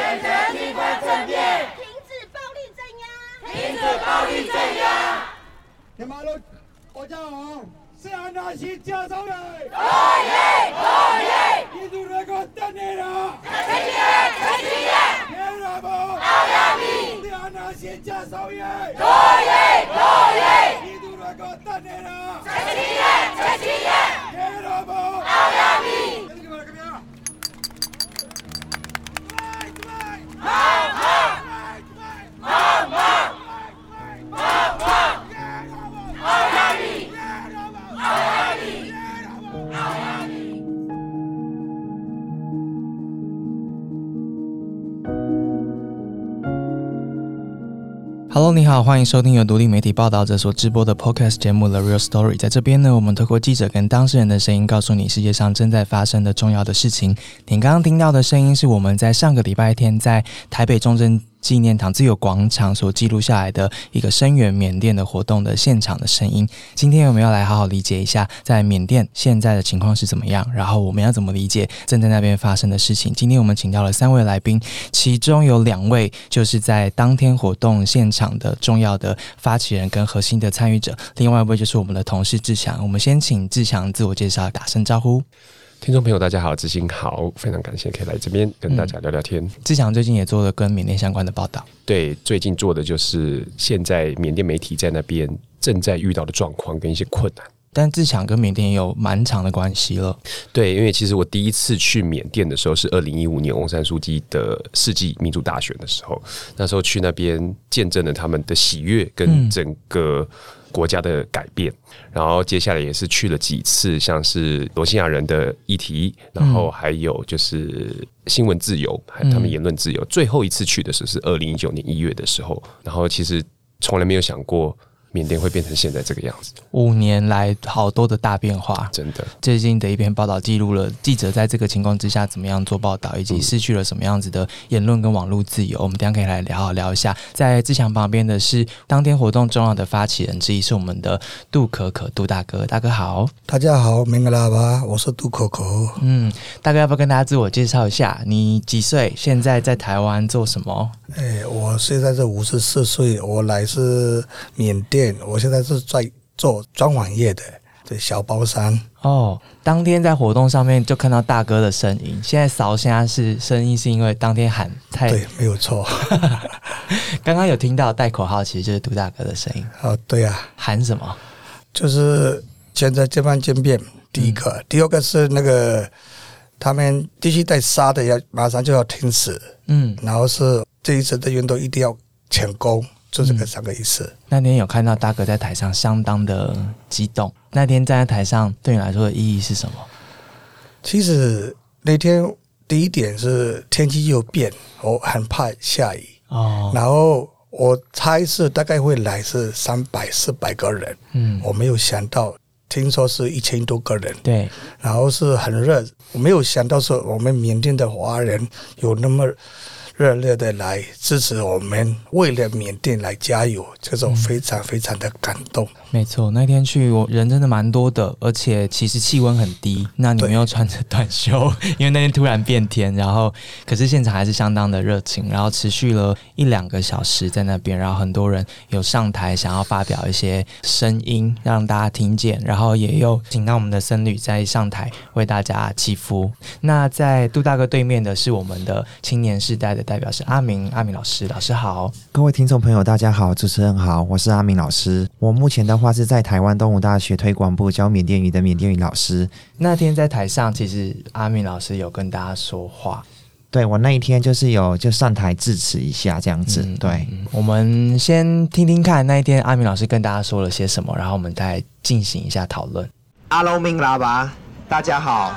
选择机关政变，停止暴力镇压，停止暴力镇压。你马路，我叫好，是安纳西加州人。可以，可以。你都那个等你。是安纳西加州人。可以，可以。你都那个等你了。陈启业，陈启业。别让我。奥亚米。好你好，欢迎收听由独立媒体报道者所直播的 Podcast 节目《The Real Story》。在这边呢，我们透过记者跟当事人的声音，告诉你世界上正在发生的重要的事情。你刚刚听到的声音，是我们在上个礼拜天在台北中正纪念堂自由广场所记录下来的一个声援缅甸的活动的现场的声音。今天我们要来好好理解一下，在缅甸现在的情况是怎么样，然后我们要怎么理解正在那边发生的事情。今天我们请到了三位来宾，其中有两位就是在当天活动现场的重要的发起人跟核心的参与者，另外一位就是我们的同事志强。我们先请志强自我介绍，打声招呼。听众朋友，大家好，知心好，非常感谢可以来这边跟大家聊聊天。志强最近也做了跟缅甸相关的报道，对，最近做的就是现在缅甸媒体在那边正在遇到的状况跟一些困难。但自强跟缅甸也有蛮长的关系了。对，因为其实我第一次去缅甸的时候是二零一五年翁山书记的世纪民主大选的时候，那时候去那边见证了他们的喜悦跟整个国家的改变。然后接下来也是去了几次，像是罗兴亚人的议题，然后还有就是新闻自由，还有他们言论自由。最后一次去的时候是二零一九年一月的时候，然后其实从来没有想过。缅甸会变成现在这个样子，五年来好多的大变化，真的。最近的一篇报道记录了记者在这个情况之下怎么样做报道，以及失去了什么样子的言论跟网络自由。我们等下可以来聊好聊一下。在志强旁边的是当天活动重要的发起人之一，是我们的杜可可杜大哥，大哥好。大家好，明格拉巴，我是杜可可。嗯，大哥要不要跟大家自我介绍一下？你几岁？现在在台湾做什么？哎，我现在是五十四岁，我来自缅甸。我现在是在做装潢业的，对小包山。哦，当天在活动上面就看到大哥的声音。现在扫虾是声音，是因为当天喊太对，没有错。刚刚有听到带口号，其实就是杜大哥的声音。哦，对呀、啊，喊什么？就是现在这番渐变。第一个，嗯、第二个是那个他们必须带杀的，要马上就要停止。嗯，然后是这一次的运动一定要成功。就这个三个意思、嗯。那天有看到大哥在台上相当的激动。那天站在台上对你来说的意义是什么？其实那天第一点是天气又变，我很怕下雨哦。然后我猜是大概会来是三百四百个人，嗯，我没有想到，听说是一千多个人，对。然后是很热，我没有想到说我们缅甸的华人有那么。热烈的来支持我们，为了缅甸来加油，这种非常非常的感动。没错，那天去我人真的蛮多的，而且其实气温很低。那你们又穿着短袖，因为那天突然变天，然后可是现场还是相当的热情，然后持续了一两个小时在那边，然后很多人有上台想要发表一些声音让大家听见，然后也有请到我们的僧侣在上台为大家祈福。那在杜大哥对面的是我们的青年时代的。代表是阿明，阿明老师，老师好，各位听众朋友，大家好，主持人好，我是阿明老师。我目前的话是在台湾东吴大学推广部教缅甸语的缅甸语老师。那天在台上，其实阿明老师有跟大家说话，对我那一天就是有就上台致辞一下这样子。嗯、对，我们先听听看那一天阿明老师跟大家说了些什么，然后我们再进行一下讨论。阿龙明拉巴，大家好，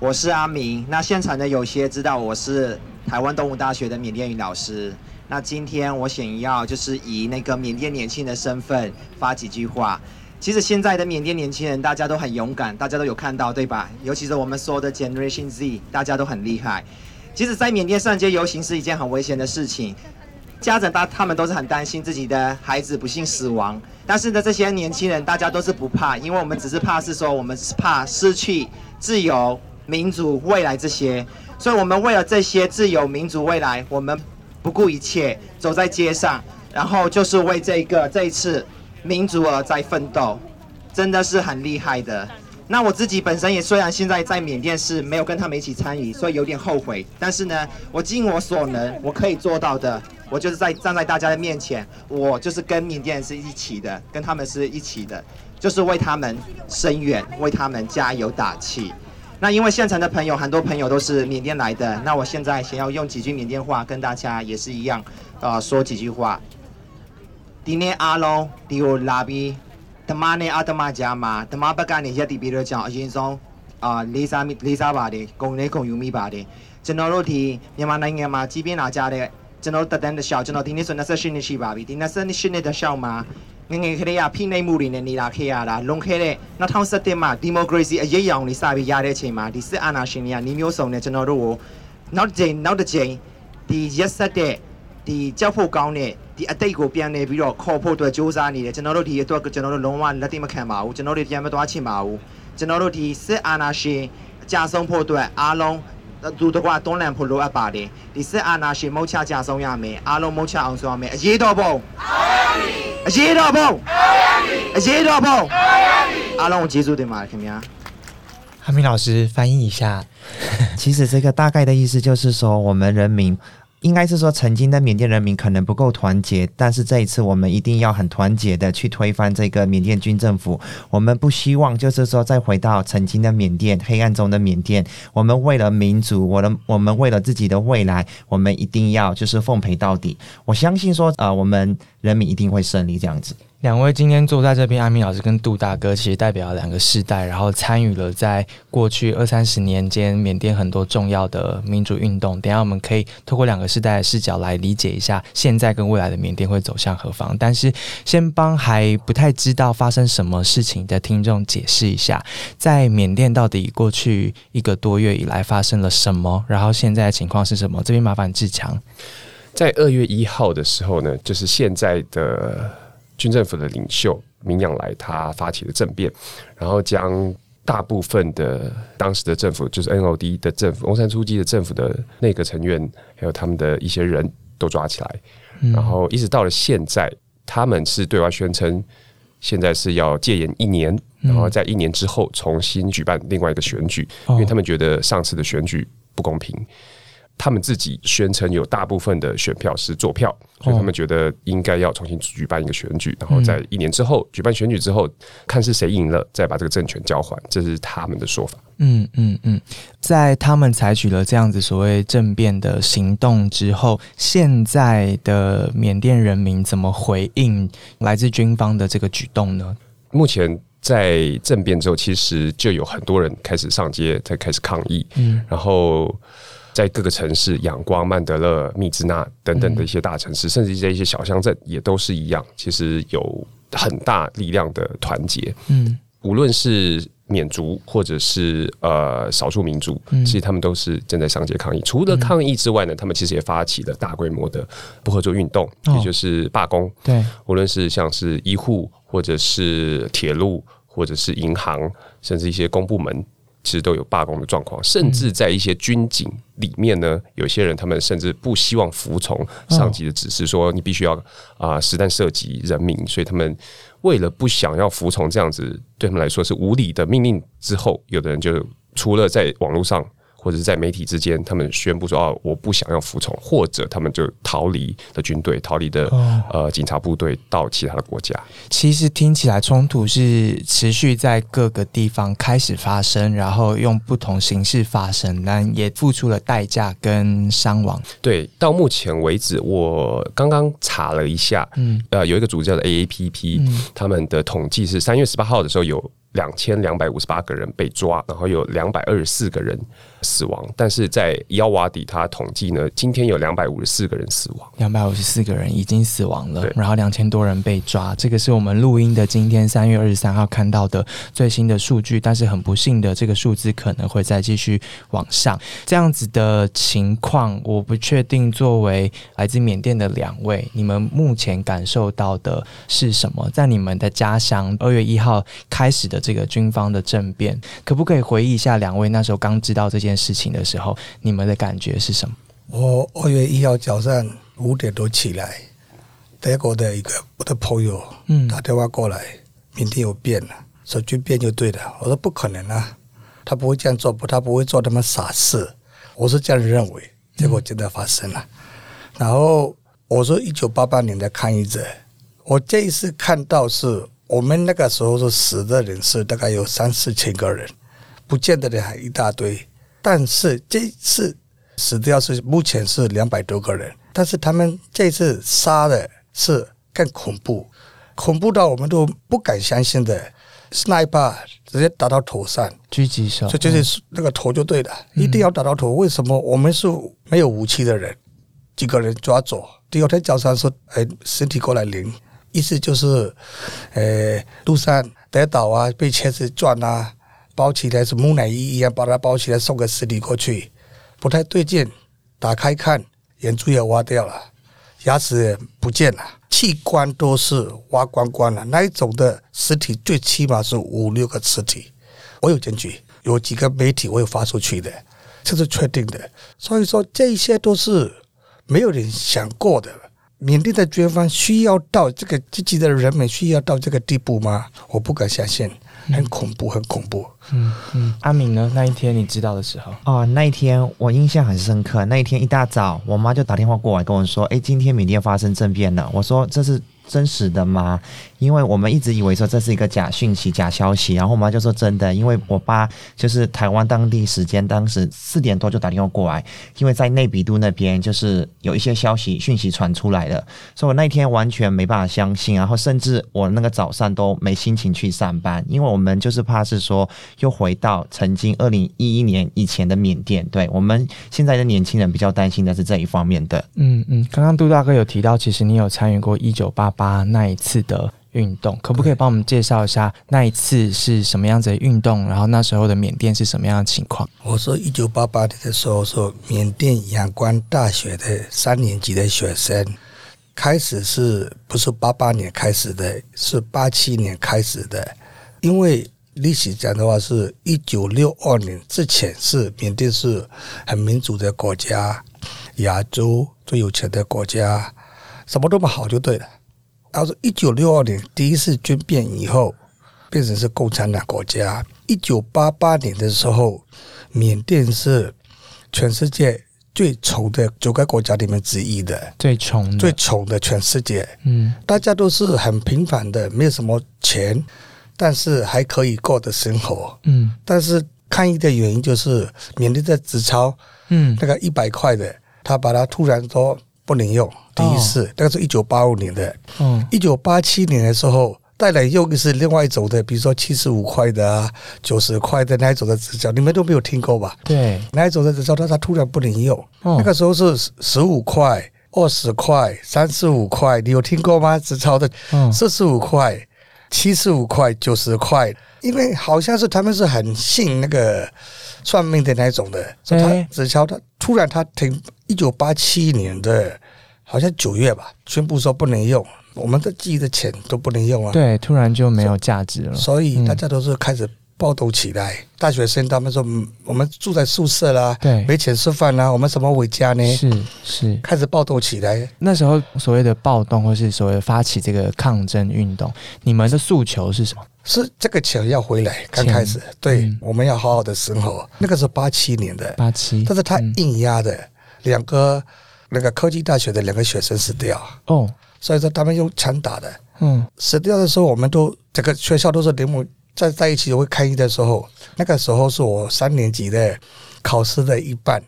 我是阿明。那现场的有些知道我是。台湾动物大学的缅甸语老师，那今天我想要就是以那个缅甸年轻人的身份发几句话。其实现在的缅甸年轻人大家都很勇敢，大家都有看到对吧？尤其是我们说的 Generation Z，大家都很厉害。其实，在缅甸上街游行是一件很危险的事情，家长大他们都是很担心自己的孩子不幸死亡，但是呢，这些年轻人大家都是不怕，因为我们只是怕是说我们是怕失去自由、民主、未来这些。所以我们为了这些自由民族未来，我们不顾一切走在街上，然后就是为这个这一次民族而在奋斗，真的是很厉害的。那我自己本身也虽然现在在缅甸是没有跟他们一起参与，所以有点后悔。但是呢，我尽我所能，我可以做到的，我就是在站在大家的面前，我就是跟缅甸是一起的，跟他们是一起的，就是为他们声援，为他们加油打气。那因为现场的朋友很多朋友都是缅甸来的，那我现在想要用几句缅甸话跟大家也是一样，啊，说几句话。今天阿龙第二拉比。ဓမ္မနဲ့အတ္တမကြားမှာဓမ္မဘက်ကနေရက်တည်ပြီးတော့ကြောင့်အရင်ဆုံးအာလေးစားမိလေးစားပါတယ်ဂုံလေးဂုံယူမိပါတယ်ကျွန်တော်တို့ဒီမြန်မာနိုင်ငံမှာကြီးပြင်းလာကြတဲ့ကျွန်တော်တက်တန်းတစ်လျှောက်ကျွန်တော်ဒီနေ့ဆို28နှစ်ရှိပါပြီဒီ28နှစ်တစ်လျှောက်မှာ ငငယ်ကလေးကဖိနှိပ်မှုတွေနဲ့နေတာခဲ့ရတာလွန်ခဲ့တဲ့2017မှာဒီမိုကရေစီအရေးအယောင်တွေစပြီးရတဲ့အချိန်မှာဒီစစ်အာဏာရှင်တွေကနှီးမျိုးစုံနဲ့ကျွန်တော်တို့ကိုနောက်တစ်ချိန်နောက်တစ်ချိန်ဒီရက်ဆက်တဲ့ဒီကြောက်ဖို့ကောင်းတဲ့ဒီအတိတ်ကိုပြန်နေပြီးတော့ခေါ်ဖို့အတွက်စ조사နေတယ်ကျွန်တော်တို့ဒီအတွက်ကျွန်တော်တို့လုံးဝလက်သိမခံပါဘူးကျွန်တော်တို့ပြန်မသွားချင်ပါဘူးကျွန်တော်တို့ဒီစစ်အာဏာရှင်အကြဆုံးဖို့အတွက်အားလုံး သူတကွာတွန်းလှန်ဖို့လိုအပ်ပါတယ်ဒီစစ်အာဏာရှင်မုတ်ချကြဆုံးရမယ်အားလုံးမုတ်ချအောင်ဆိုရမယ်အရေးတော်ပုံအရေးတော်ပုံအရေးတော်ပုံအားလုံးကျေးဇူးတင်ပါတယ်ခင်ဗျာ哈明老师翻译一下，其实这个大概的意思就是说，我们人民 应该是说，曾经的缅甸人民可能不够团结，但是这一次我们一定要很团结的去推翻这个缅甸军政府。我们不希望就是说再回到曾经的缅甸黑暗中的缅甸。我们为了民族，我的我们为了自己的未来，我们一定要就是奉陪到底。我相信说，呃，我们人民一定会胜利这样子。两位今天坐在这边，阿明老师跟杜大哥其实代表两个世代，然后参与了在过去二三十年间缅甸很多重要的民主运动。等下我们可以透过两个世代的视角来理解一下现在跟未来的缅甸会走向何方。但是先帮还不太知道发生什么事情的听众解释一下，在缅甸到底过去一个多月以来发生了什么，然后现在的情况是什么？这边麻烦志强，在二月一号的时候呢，就是现在的。军政府的领袖明仰来，他发起了政变，然后将大部分的当时的政府，就是 NOD 的政府、翁山书记的政府的内阁成员，还有他们的一些人都抓起来，然后一直到了现在，他们是对外宣称，现在是要戒严一年，然后在一年之后重新举办另外一个选举，因为他们觉得上次的选举不公平。他们自己宣称有大部分的选票是坐票，所以他们觉得应该要重新举办一个选举，然后在一年之后举办选举之后，看是谁赢了，再把这个政权交还，这是他们的说法。嗯嗯嗯，在他们采取了这样子所谓政变的行动之后，现在的缅甸人民怎么回应来自军方的这个举动呢？目前在政变之后，其实就有很多人开始上街，在开始抗议。嗯，然后。在各个城市，仰光、曼德勒、密兹纳等等的一些大城市，甚至在一些小乡镇，也都是一样。其实有很大力量的团结。嗯，无论是缅族或者是呃少数民族，其实他们都是正在上街抗议。除了抗议之外呢，他们其实也发起了大规模的不合作运动，也就是罢工。对，无论是像是医护，或者是铁路，或者是银行，甚至一些公部门。其实都有罢工的状况，甚至在一些军警里面呢，有些人他们甚至不希望服从上级的指示，说你必须要啊实弹射击人民，所以他们为了不想要服从这样子对他们来说是无理的命令之后，有的人就除了在网络上。或者是在媒体之间，他们宣布说：“哦，我不想要服从。”或者他们就逃离的军队，逃离的呃警察部队到其他的国家。其实听起来冲突是持续在各个地方开始发生，然后用不同形式发生，但也付出了代价跟伤亡。对，到目前为止，我刚刚查了一下，嗯，呃，有一个组织叫做 AAPP，他们的统计是三月十八号的时候有。两千两百五十八个人被抓，然后有两百二十四个人死亡。但是在幺瓦底，他统计呢，今天有两百五十四个人死亡，两百五十四个人已经死亡了，然后两千多人被抓。这个是我们录音的今天三月二十三号看到的最新的数据。但是很不幸的，这个数字可能会再继续往上。这样子的情况，我不确定。作为来自缅甸的两位，你们目前感受到的是什么？在你们的家乡，二月一号开始的。这个军方的政变，可不可以回忆一下两位那时候刚知道这件件事情的时候，你们的感觉是什么？我二月一号早上五点多起来，德国的一个我的朋友嗯打电话过来，明天有变了，说军变就对了。我说不可能啊，他不会这样做，不，他不会做那么傻事。我是这样认为，结果真的发生了。然后我说一九八八年的抗议者，我这一次看到是我们那个时候是死的人是大概有三四千个人，不见的人还一大堆。但是这次死掉是目前是两百多个人，但是他们这次杀的是更恐怖，恐怖到我们都不敢相信的，sniper 直接打到头上，狙击手，就就是那个头就对了，一定要打到头。为什么我们是没有武器的人，几个人抓走，第二天早上说，哎，身体过来领，意思就是，呃，路上跌倒啊，被车子撞啊，包起来是木乃伊一样，把它包起来送个尸体过去，不太对劲，打开看，眼珠也挖掉了，牙齿也不见了，器官都是挖光光了，那一种的尸体最起码是五六个尸体。我有证据，有几个媒体我有发出去的，这是确定的。所以说，这些都是没有人想过的。缅甸的军方需要到这个自己的人民需要到这个地步吗？我不敢相信，很恐怖，很恐怖。嗯嗯，阿敏呢？那一天你知道的时候，哦，那一天我印象很深刻。那一天一大早，我妈就打电话过来跟我说：“哎，今天缅甸发生政变了。”我说：“这是真实的吗？”因为我们一直以为说这是一个假讯息、假消息，然后我妈就说：“真的。”因为我爸就是台湾当地时间当时四点多就打电话过来，因为在内比都那边就是有一些消息讯息传出来了，所以我那天完全没办法相信，然后甚至我那个早上都没心情去上班，因为我们就是怕是说又回到曾经二零一一年以前的缅甸。对我们现在的年轻人比较担心的是这一方面的。嗯嗯，刚刚杜大哥有提到，其实你有参与过一九八八那一次的运动，可不可以帮我们介绍一下那一次是什么样子的运动？然后那时候的缅甸是什么样的情况？我说一九八八年的时候，说缅甸仰光大学的三年级的学生，开始是不是八八年开始的？是八七年开始的。因为历史讲的话，是一九六二年之前是缅甸是很民主的国家，亚洲最有钱的国家，什么都不好就对了。然后是一九六二年第一次军变以后，变成是共产党国家。一九八八年的时候，缅甸是全世界最穷的九个国家里面之一的，最穷的，最穷的全世界。嗯大家都是很平凡的，没有什么钱，但是还可以过的生活。嗯但是抗议的原因就是缅甸的纸钞嗯那个一百块的，他把它突然说不能用。第一次，那个是一九八五年的，嗯一九八七年的时候，带来用的是另外一种的，比如说七十五块的啊、九十块的那一种的纸钞，你们都没有听过吧？对，那一种的纸钞，它它突然不能用，哦。那个时候是十五块、二十块、三十五块，你有听过吗？纸钞的嗯四十五块、七十五块、九十块，因为好像是他们是很信那个算命的那一种的，所以哎他纸钞它突然它停，一九八七年的好像九月吧，宣布说不能用，我们的自己的钱都不能用啊，对，突然就没有价值了。所以嗯大家都是开始暴动起来。大学生他们说，嗯我们住在宿舍啦，对没钱吃饭啦，我们怎么回家呢？是是，开始暴动起来。那时候所谓的暴动，或是所谓发起这个抗争运动，你们的诉求是什么？是这个钱要回来，刚开始，对，嗯我们要好好的生活。那个是八七年的，八七，但是他嗯硬压的两个那个科技大学的两个学生死掉，哦，所以说他们用枪打的。嗯死掉的时候，我们都整个学校都是联盟在在一起会开议的时候，那个时候是我三年级的考试的一半，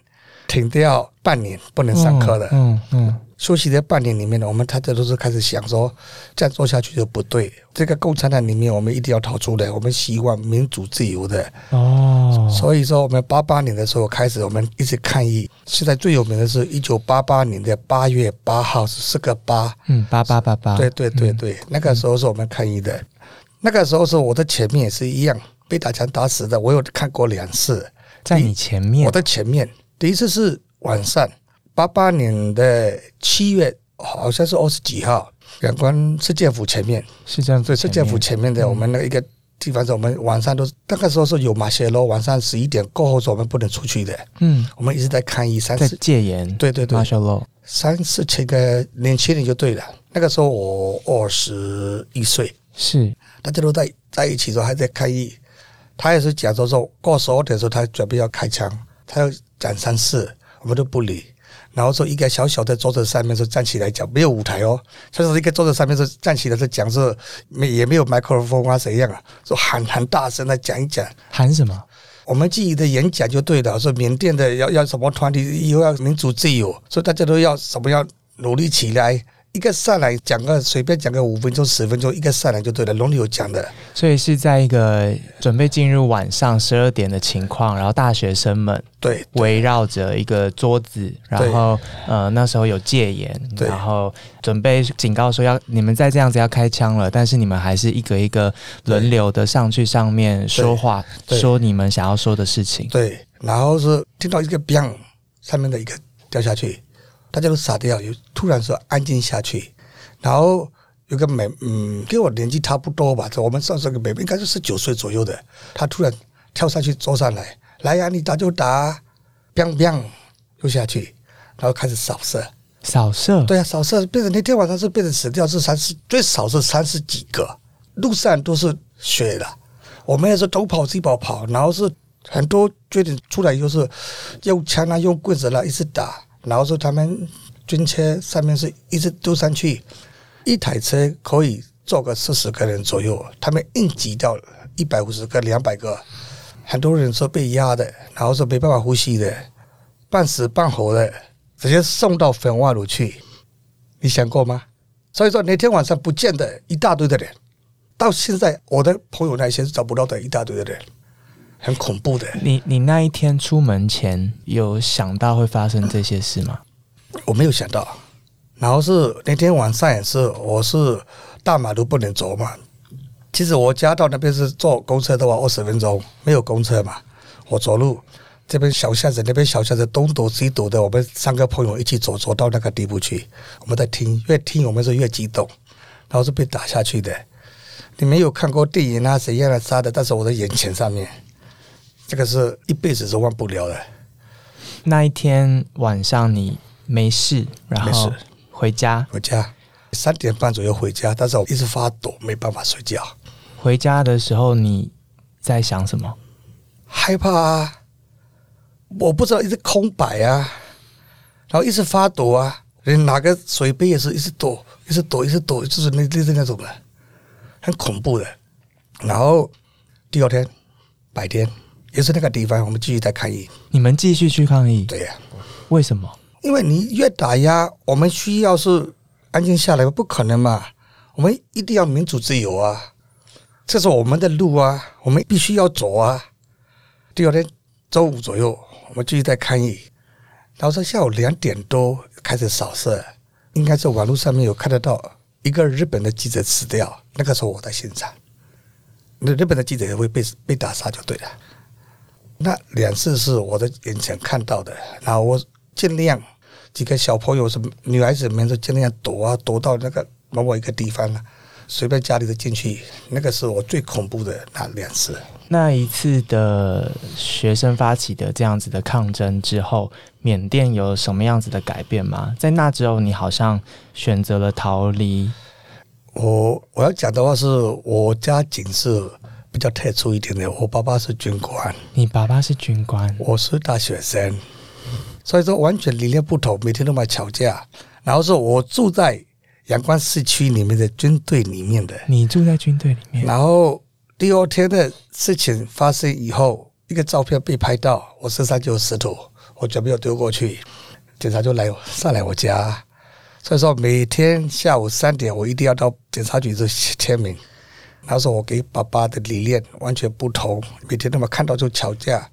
停掉半年不能上课的。嗯嗯休息的半年里面呢，我们大家都是开始想说，这样做下去就不对。这个共产党里面，我们一定要逃出来。我们希望民主自由的，哦，所以说我们八八年的时候开始，我们一直抗议。现在最有名的是一九八八年的八月八号，是四个八。嗯八八八八，对对对对，那个时候是我们抗议的。那个时候是我的前面也是一样被打枪打死的，我有看过两次。在你前面我，的前面，第一次是晚上，八八年的七月，好像是二十几号，阳光市政府前面，市政府对，市政府前面的嗯我们那一个地方是我们晚上都那个时候是有马歇罗，晚上十一点过后是我们不能出去的。嗯，我们一直在抗议三在四戒严，对对对。a l law，三四千个年轻人就对了。那个时候我二十一岁，是。大家都在在一起的时候还在抗议。他也是讲说说过十二点的时候，他准备要开枪，他要讲三次，我们都不理。然后说一个小小的桌子上面是站起来讲，没有舞台哦，就是一个桌子上面是站起来是讲是没也没有麦克风啊怎样啊，说喊喊大声的讲一讲。喊什么？我们自己的演讲就对了，说缅甸的要要什么团体以后要民主自由，所以大家都要什么要努力起来。一个上来讲个随便讲个五分钟十分钟，一个上来就对了，轮流讲的。所以是在一个准备进入晚上十二点的情况，然后大学生们对围绕着一个桌子，然后呃那时候有戒严，然后准备警告说要你们再这样子要开枪了，但是你们还是一个一个轮流的上去上面说话，说你们想要说的事情。对，然后是听到一个 “bang” 上面的一个掉下去，大家都傻掉，有突然说安静下去，然后有个美，嗯，跟我年纪差不多吧，我们算是个妹妹应该是十九岁左右的，他突然跳上去坐上来，来呀、你打就打，bang bang 又下去，然后开始扫射。扫射，对啊，扫射变成那天晚上是变成死掉是三十，最少是三十几个，路上都是血的。我们也是东跑西跑跑，然后是很多军人出来就是用枪啊、用棍子啦、一直打，然后说他们军车上面是一直丢上去，一台车可以坐个四十个人左右，他们硬挤掉一百五十个、两百个，很多人说被压的，然后说没办法呼吸的，半死半活的，直接送到焚化炉去。你想过吗？所以说那天晚上不见的一大堆的人，到现在我的朋友那些是找不到的一大堆的人，很恐怖的。你你那一天出门前有想到会发生这些事吗？我没有想到。然后是那天晚上也是，我是大马路不能走嘛。其实我家到那边是坐公车的话，二十分钟，没有公车嘛，我走路。这边小巷子，那边小巷子，东躲西躲的，我们三个朋友一起走，走到那个地步去。我们在听，越听我们是越激动，然后是被打下去的。你没有看过电影啊，谁样的杀的，但是我的眼前上面，这个是一辈子是忘不了的。那一天晚上你没事，然后回家，回家三点半左右回家，但是我一直发抖，没办法睡觉，回家的时候你在想什么？害怕啊！我不知道，一直空白啊，然后一直发抖啊，连拿个水杯也是一直抖，一直抖，一直抖，就是那类似那种的，很恐怖的。然后第二天白天也是那个地方，我们继续在抗议。你们继续去抗议，对呀、为什么？因为你越打压，我们需要是安静下来，不可能嘛。我们一定要民主自由啊，这是我们的路啊，我们必须要走啊。第二天周五左右，我们继续在抗议，然后说下午两点多开始扫射，应该是网络上面有看得到一个日本的记者死掉，那个时候我在现场，那日本的记者也会被被打杀就对了。那两次是我的眼前看到的，然后我尽量几个小朋友是女孩子们就尽量躲啊，躲到那个某某一个地方啊，随便家里的进去，那个是我最恐怖的那两次。那一次的学生发起的这样子的抗争之后，缅甸有什么样子的改变吗？在那之后，你好像选择了逃离。我我要讲的话是我家境是比较特殊一点的，我爸爸是军官，你爸爸是军官，我是大学生，所以说完全理念不同，每天都在吵架。然后是我住在阳光市区里面的军队里面的，你住在军队里面，然后第二天的事情发生以后，一个照片被拍到，我身上就有石头，我准备要丢过去，警察就来上来我家，所以说每天下午三点我一定要到警察局去签名。然后说我跟爸爸的理念完全不同，每天他妈看到就吵架。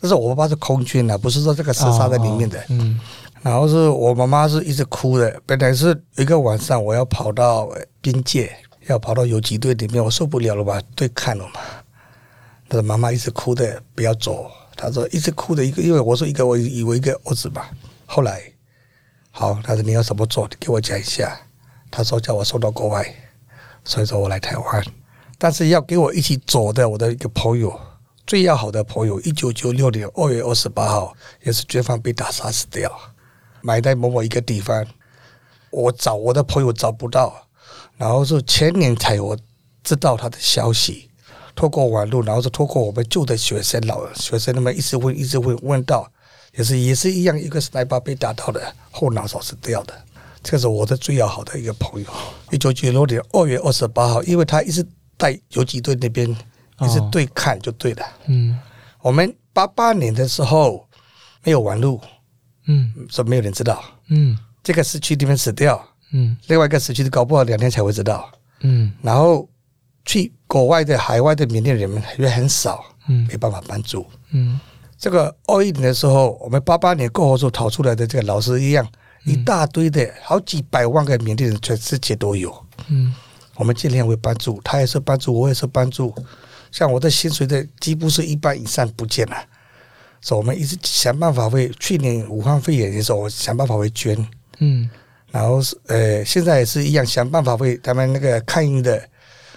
但是我爸爸是空军啊，不是说这个厮杀在里面的。哦嗯，然后是我妈妈是一直哭的，本来是一个晚上我要跑到呃边界，要跑到游击队里面，我受不了了吧，对看了嘛。但是妈妈一直哭的，不要走。他说一直哭的一个，因为我说一个我以为一个儿子嘛。后来，好，他说你要怎么做？你给我讲一下。他说叫我送到国外，所以说我来台湾。但是要给我一起走的我的一个朋友，最要好的朋友，一九九六年二月二十八号，也是军方被打杀死掉，埋在某某一个地方。我找我的朋友找不到，然后是前年才我知道他的消息，透过网络，然后是透过我们旧的学生老学生那么一直问，一直问，问到也是也是一样，一个是奶爸被打到的后脑勺是掉的，这是我的最要好的一个朋友。一九九六年二月二十八号，因为他一直在游击队那边一直对看就对了。嗯，我们八八年的时候没有网路，嗯，说没有人知道，嗯。这个时区里面死掉，嗯，另外一个时区的搞不好两天才会知道，嗯，然后去国外的海外的缅甸人们也很少，嗯，没办法帮助，嗯，这个二一年的时候，我们八八年过后所逃出来的这个老师一样，一大堆的好几百万个缅甸人全世界都有，嗯，我们尽量会帮助，他也是帮助，我也是帮助，像我的薪水的几乎是一半以上不见了，所以我们一直想办法为去年武汉肺炎的时候，我想办法会捐。嗯，然后是呃，现在也是一样，想办法为他们那个抗疫的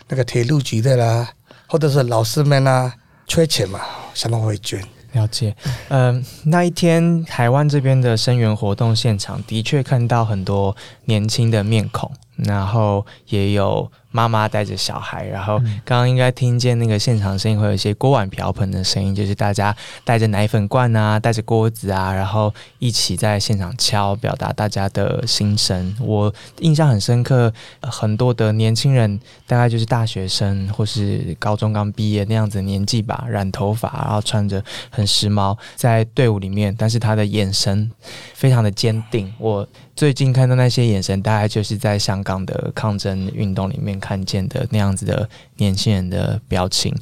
那个铁路局的啦，或者是老师们啊，缺钱嘛，想办法会捐。了解，嗯，那一天台湾这边的声援活动现场，的确看到很多年轻的面孔，然后也有。妈妈带着小孩，然后刚刚应该听见那个现场声音，会有一些锅碗瓢盆的声音，就是大家带着奶粉罐啊，带着锅子啊，然后一起在现场敲，表达大家的心声。我印象很深刻，很多的年轻人，大概就是大学生或是高中刚毕业那样子年纪吧，染头发，然后穿着很时髦，在队伍里面，但是他的眼神非常的坚定。我。最近看到那些眼神，大概就是在香港的抗争运动里面看见的那样子的年轻人的表情。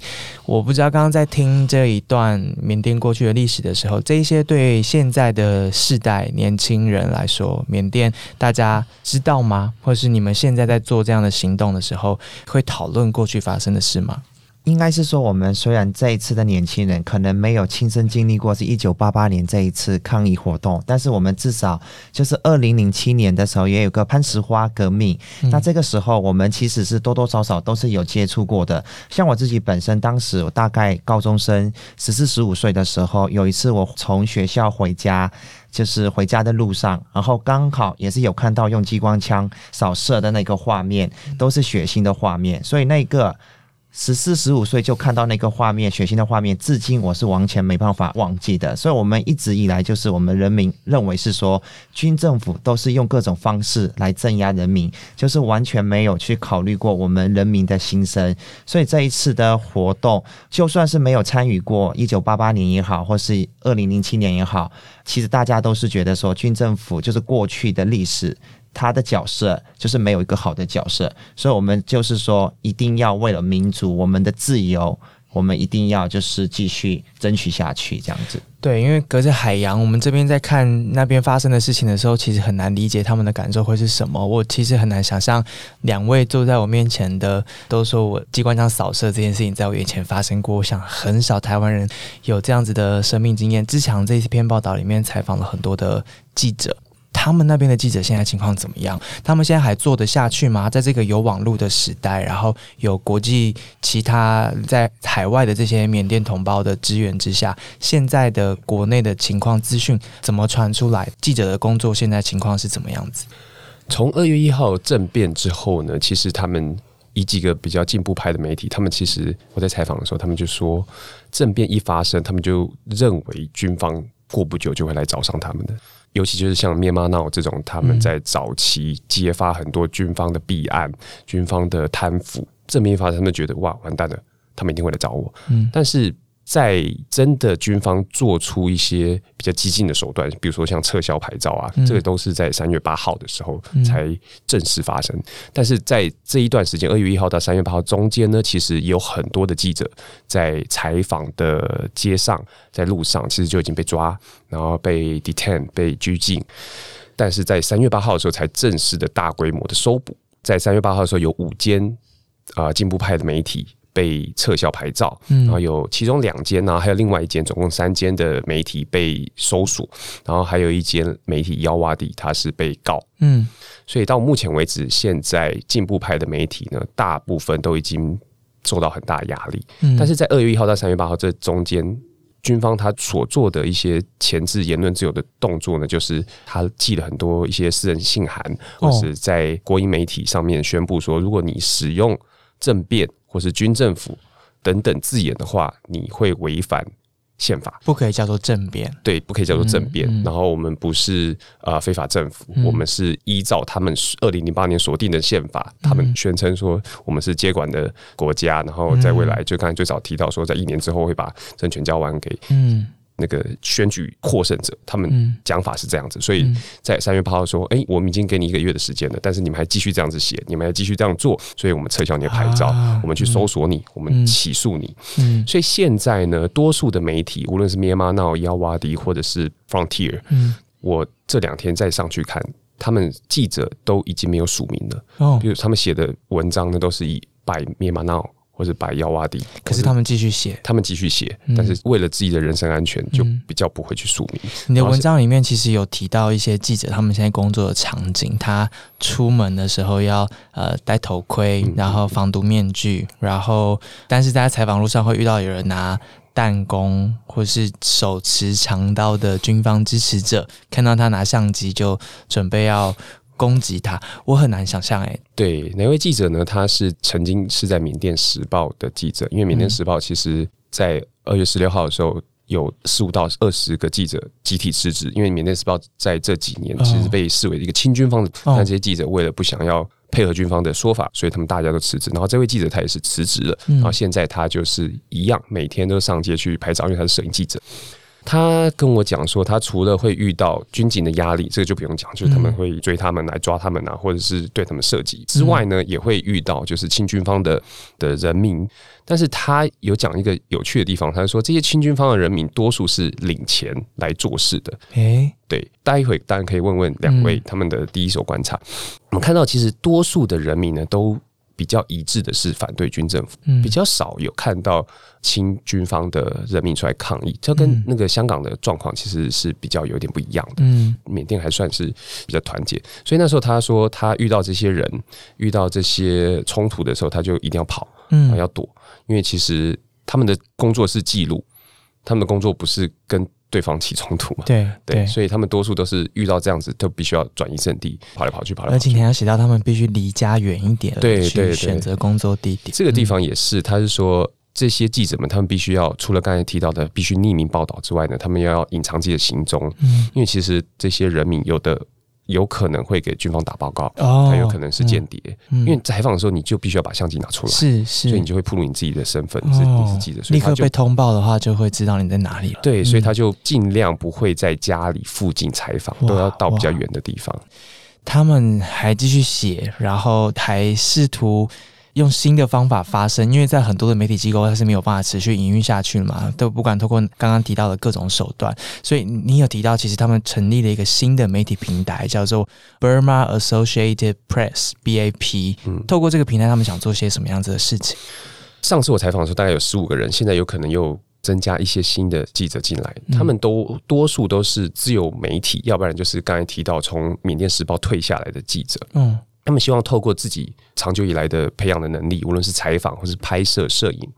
我不知道刚刚在听这一段缅甸过去的历史的时候，这一些对现在的世代年轻人来说，缅甸大家知道吗？或是你们现在在做这样的行动的时候，会讨论过去发生的事吗？应该是说，我们虽然这一次的年轻人可能没有亲身经历过是一九八八年这一次抗议活动，但是我们至少就是二零零七年的时候也有个攀石花革命。那这个时候我们其实是多多少少都是有接触过的。像我自己本身，当时我大概高中生十四十五岁的时候，有一次我从学校回家，就是回家的路上，然后刚好也是有看到用激光枪扫射的那个画面，都是血腥的画面，所以那个。十四十五岁就看到那个画面，血腥的画面，至今我是完全没办法忘记的。所以，我们一直以来就是我们人民认为是说，军政府都是用各种方式来镇压人民，就是完全没有去考虑过我们人民的心声。所以，这一次的活动，就算是没有参与过一九八八年也好，或是二零零七年也好，其实大家都是觉得说，军政府就是过去的历史。他的角色就是没有一个好的角色，所以我们就是说，一定要为了民族、我们的自由，我们一定要就是继续争取下去，这样子。对，因为隔着海洋，我们这边在看那边发生的事情的时候，其实很难理解他们的感受会是什么。我其实很难想象，两位坐在我面前的都说我机关枪扫射这件事情在我眼前发生过。我想很少台湾人有这样子的生命经验。之强这一篇报道里面采访了很多的记者。他们那边的记者现在情况怎么样？他们现在还做得下去吗？在这个有网络的时代，然后有国际其他在海外的这些缅甸同胞的支援之下，现在的国内的情况资讯怎么传出来？记者的工作现在情况是怎么样子？从二月一号政变之后呢？其实他们以几个比较进步派的媒体，他们其实我在采访的时候，他们就说政变一发生，他们就认为军方过不久就会来找上他们的。尤其就是像灭妈闹这种，他们在早期揭发很多军方的弊案、军方的贪腐，正面发生，他们觉得哇，完蛋了，他们一定会来找我。嗯，但是。在真的军方做出一些比较激进的手段，比如说像撤销牌照啊，这个都是在三月八号的时候才正式发生。但是在这一段时间，二月一号到三月八号中间呢，其实有很多的记者在采访的街上、在路上，其实就已经被抓，然后被 detain、被拘禁。但是在三月八号的时候，才正式的大规模的搜捕。在三月八号的时候，有五间啊进步派的媒体。被撤销牌照，然后有其中两间呢，还有另外一间，总共三间的媒体被搜索，然后还有一间媒体幺瓦底，它是被告。嗯，所以到目前为止，现在进步派的媒体呢，大部分都已经受到很大的压力。嗯但是在二月一号到三月八号这中间，军方他所做的一些前置言论自由的动作呢，就是他寄了很多一些私人信函，哦或是在国营媒体上面宣布说，如果你使用政变或是军政府等等字眼的话，你会违反宪法。不可以叫做政变。对，不可以叫做政变。嗯嗯然后我们不是呃非法政府，嗯我们是依照他们二零零八年锁定的宪法，他们宣称说我们是接管的国家，然后在未来就刚才最早提到说，在一年之后会把政权交还给嗯那个选举获胜者，他们嗯。讲法是这样子，所以嗯。在三月八号说，哎、我们已经给你一个月的时间了，但是你们还继续这样子写，你们还继续这样做，所以我们撤销你的牌照，啊我们去搜索你，我们起诉你。嗯。所以现在呢，多数的媒体，无论是 Myanmar Now、幺瓦迪或者是 Frontier，嗯。我这两天再上去看，他们记者都已经没有署名了，哦。比，如他们写的文章呢，都是以 by Myanmar Now 或者把腰挖地，可是他们继续写。他们继续写，嗯但是为了自己的人身安全，就嗯比较不会去署名。你的文章里面其实有提到一些记者他们现在工作的场景，他出门的时候要呃戴头盔，嗯然后防毒面具，然后但是在采访路上会遇到有人拿弹弓或是手持长刀的军方支持者，看到他拿相机就准备要攻击他，我很难想象哎、对，哪位记者呢？他是曾经是在缅甸时报的记者，因为缅甸时报其实在二月十六号的时候。有十五到二十个记者集体辞职，因为缅甸时报在这几年哦其实被视为一个亲军方的，哦但这些记者为了不想要配合军方的说法，所以他们大家都辞职。然后这位记者他也是辞职了，嗯然后现在他就是一样，每天都上街去拍照，因为他是摄影记者。他跟我讲说，他除了会遇到军警的压力，这个就不用讲，就是他们会追他们来抓他们啊，或者是对他们射击之外呢，也会遇到就是清军方的的人民。但是他有讲一个有趣的地方，他说这些清军方的人民多数是领钱来做事的。诶、对，待会当然可以问问两位嗯他们的第一手观察。我们看到，其实多数的人民呢，都比较一致的是反对军政府，嗯比较少有看到亲军方的人民出来抗议。这跟嗯那个香港的状况其实是比较有点不一样的。嗯缅甸还算是比较团结，所以那时候他说，他遇到这些人，遇到这些冲突的时候，他就一定要跑，啊，嗯要躲，因为其实他们的工作是记录，他们的工作不是跟对方起冲突嘛。对对，对，所以他们多数都是遇到这样子，都必须要转移阵地，跑来跑去，跑来跑去。而且你还要写到他们必须离家远一点，去对对对选择工作地点。这个地方也是，他是说这些记者们，他们必须要除了刚才提到的必须匿名报道之外呢，他们要隐藏自己的行踪，嗯，因为其实这些人民有的有可能会给军方打报告，哦他有可能是间谍，嗯因为采访的时候你就必须要把相机拿出来，是是，所以你就会暴露你自己的身份，你是哦你是记者，所以立刻被通报的话，就会知道你在哪里了。对，所以嗯。他就尽量不会在家里附近采访，哇都要到比较远的地方。他们还继续写，然后还试图用新的方法发声，因为在很多的媒体机构它是没有办法持续营运下去嘛，都不管通过刚刚提到的各种手段。所以你有提到，其实他们成立了一个新的媒体平台，叫做 Burma Associated Press（BAP）。嗯透过这个平台，他们想做些什么样子的事情？上次我采访的时候，大概有十五个人，现在有可能又增加一些新的记者进来，嗯他们都多数都是自由媒体，要不然就是刚才提到从缅甸时报退下来的记者。嗯他们希望透过自己长久以来的培养的能力，无论是采访或是拍摄、摄影，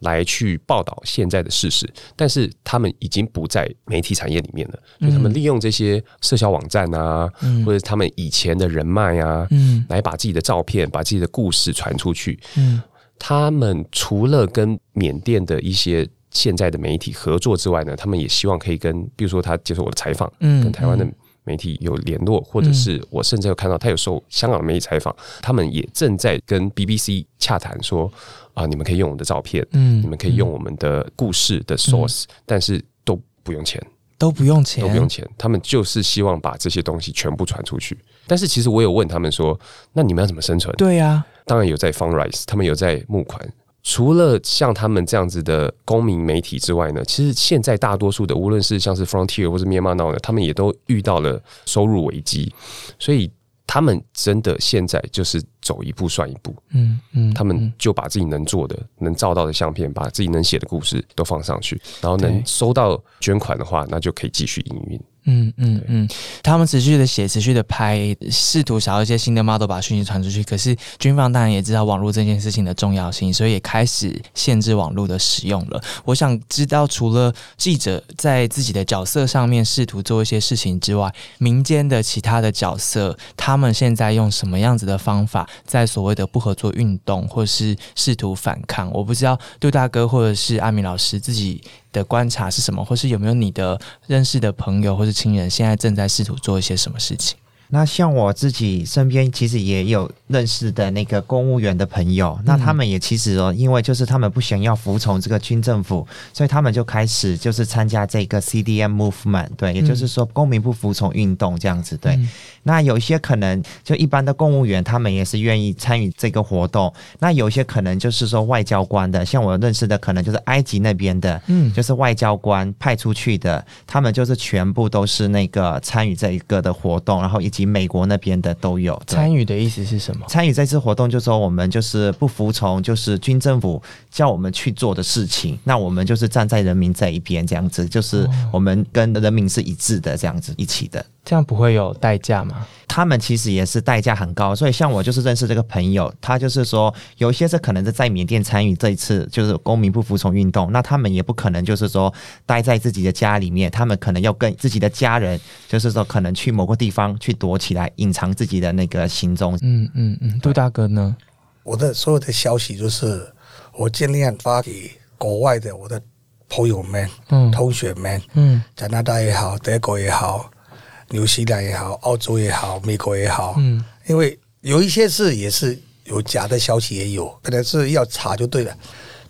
来去报道现在的事实。但是他们已经不在媒体产业里面了，所以他们利用这些社交网站啊，嗯或者他们以前的人脉啊，嗯来把自己的照片、把自己的故事传出去。嗯他们除了跟缅甸的一些现在的媒体合作之外呢，他们也希望可以跟，比如说他接受我的采访，嗯跟台湾的媒体有联络，或者是我甚至有看到他有受香港的媒体采访，他们也正在跟 BBC 洽谈说啊，你们可以用我的照片，嗯你们可以用我们的故事的 source，、但是都不用钱。都不用钱，都不用钱，他们就是希望把这些东西全部传出去。但是其实我有问他们说，那你们要怎么生存？对呀、当然有在 fundraise，他们有在募款。除了像他们这样子的公民媒体之外呢，其实现在大多数的，无论是像是 Frontier 或是 Myanmar Now 呢，他们也都遇到了收入危机，所以他们真的现在就是走一步算一步，嗯嗯，他们嗯就把自己能做的、能照到的相片，把自己能写的故事都放上去，然后能收到捐款的话，那就可以继续营运。嗯嗯嗯，他们持续的写，持续的拍，试图找一些新的 model 把讯息传出去。可是军方当然也知道网络这件事情的重要性，所以也开始限制网络的使用了。我想知道，除了记者在自己的角色上面试图做一些事情之外，民间的其他的角色，他们现在用什么样子的方法，在所谓的不合作运动，或是试图反抗？我不知道杜大哥或者是阿明老师自己。的观察是什么，或是有没有你的认识的朋友或是亲人，现在正在试图做一些什么事情？那像我自己身边其实也有认识的那个公务员的朋友，那他们也其实哦，因为就是他们不想要服从这个军政府，所以他们就开始就是参加这个 CDM movement，对，也就是说公民不服从运动这样子，对。那有一些可能就一般的公务员，他们也是愿意参与这个活动。那有一些可能就是说外交官的，像我认识的，可能就是埃及那边的，嗯，就是外交官派出去的，他们就是全部都是那个参与这一个的活动，然后以及美国那边的都有参与的意思是什么？参与这次活动就是说我们就是不服从，就是军政府叫我们去做的事情，那我们就是站在人民这一边，这样子，就是我们跟人民是一致的，这样子一起的。这样不会有代价吗？他们其实也是代价很高，所以像我就是认识这个朋友，他就是说有一些是可能是在缅甸参与这一次就是公民不服从运动，那他们也不可能就是说待在自己的家里面，他们可能要跟自己的家人，就是说可能去某个地方去躲起来，隐藏自己的那个行踪。嗯嗯嗯，杜大哥呢？我的所有的消息就是我尽量发给国外的我的朋友们、嗯，同学们，嗯，加拿大也好，德国也好。纽西兰也好，澳洲也好，美国也好，嗯，因为有一些事也是有假的消息也有，可能是要查就对了。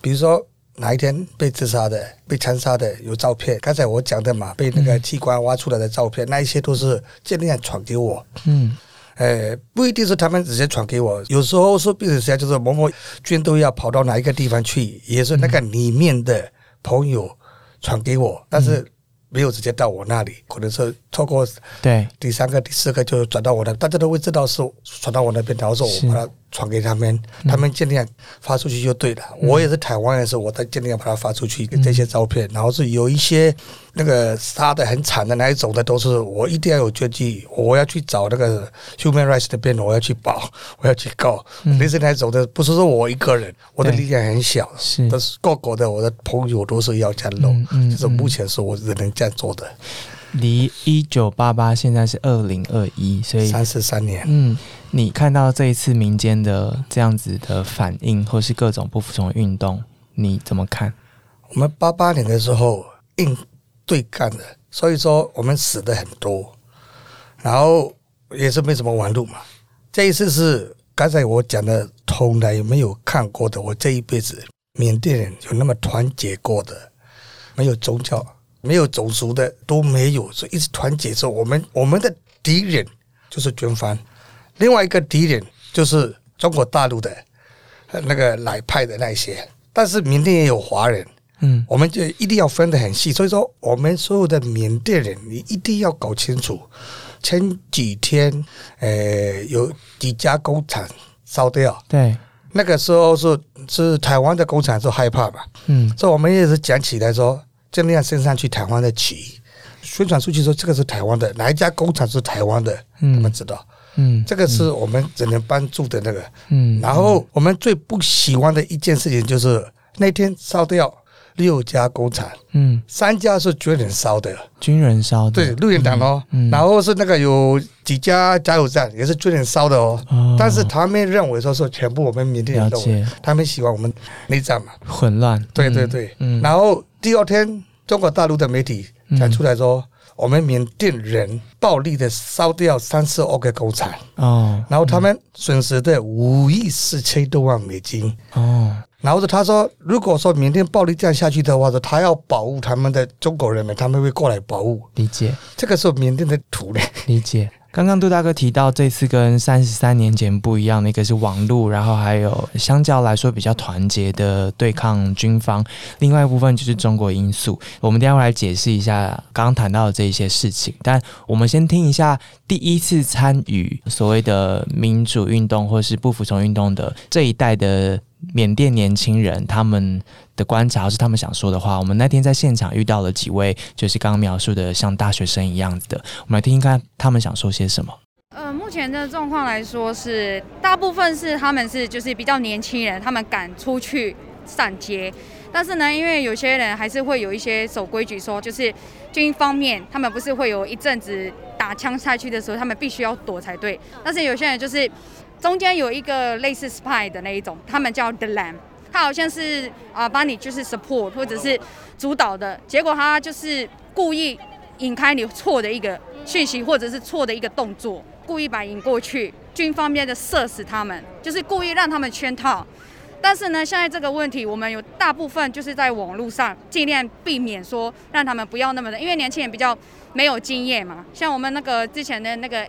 比如说哪一天被自杀的、被枪杀的有照片，刚才我讲的嘛，被那个器官挖出来的照片，那一些都是尽量传给我。嗯，呃，不一定是他们直接传给我，有时候是，比如说就是某某军都要跑到哪一个地方去，也是那个里面的朋友传给我，但是。没有直接到我那里，可能是透过对第三个、第四个就转到我那，大家都会知道是转到我那边，然后说我把它传给他们，他们尽量发出去就对了。我也是台湾人，是我在尽量把它发出去这些照片，然后是有一些那个杀的很惨的那一种的，都是我一定要有证据，我要去找那个 human rights 那边，我要去保，我要去告。那些那种的，不是说我一个人，我的力量很小，是，都是各国的我的朋友都是要加入，就是目前是我只能这样做的。离一九八八现在是二零二一，所以三十三年。嗯，你看到这一次民间的这样子的反应，或是各种不服从运动，你怎么看？我们八八年的时候硬对干的，所以说我们死的很多，然后也是没什么玩路嘛。这一次是刚才我讲的，从来没有看过的，我这一辈子缅甸人有那么团结过的，没有宗教。没有种族的都没有，所以一直团结。着我们我们的敌人就是军方，另外一个敌人就是中国大陆的那个来派的那些。但是缅甸也有华人，嗯，我们就一定要分得很细。所以说，我们所有的缅甸人，你一定要搞清楚。前几天，呃，有几家工厂烧掉，对，那个时候是是台湾的工厂是害怕嘛，嗯，所以我们也是讲起来说。尽量升上去台湾的旗，宣传出去说这个是台湾的，哪一家工厂是台湾的，他们知道。嗯，这个是我们只能帮助的那个。嗯，然后我们最不喜欢的一件事情就是那天烧掉六家工厂，嗯，三家是军人烧的，军人烧的，对，绿营党哦。然后是那个有几家加油站也是军人烧的哦。但是他们认为说是全部我们缅甸人都，他们喜欢我们内战嘛，混乱。对对对，嗯，然后。第二天，中国大陆的媒体才出来说，我们缅甸人暴力的烧掉三十二个工厂，哦，然后他们损失的五亿四千多万美金，哦，然后他说，如果说缅甸暴力这样下去的话，说他要保护他们的中国人民，他们会过来保护。理解，这个是缅甸的土嘞。理解。刚刚杜大哥提到，这次跟三十三年前不一样的一个是网络，然后还有相较来说比较团结的对抗军方。另外一部分就是中国因素。我们待会来解释一下刚刚谈到的这一些事情。但我们先听一下第一次参与所谓的民主运动或是不服从运动的这一代的缅甸年轻人他们。的观察，或是他们想说的话。我们那天在现场遇到了几位，就是刚刚描述的像大学生一样的，我们来听听看他们想说些什么。呃，目前的状况来说是，大部分是他们是就是比较年轻人，他们敢出去上街。但是呢，因为有些人还是会有一些守规矩，说就是军方面，他们不是会有一阵子打枪下去的时候，他们必须要躲才对。但是有些人就是中间有一个类似 spy 的那一种，他们叫 the lamb，他好像是啊帮你就是 support 或者是主导的，结果他就是故意引开你错的一个讯息，或者是错的一个动作，故意把引过去，军方面的射死他们，就是故意让他们圈套。但是呢，现在这个问题，我们有大部分就是在网络上尽量避免说让他们不要那么的，因为年轻人比较没有经验嘛。像我们那个之前的那个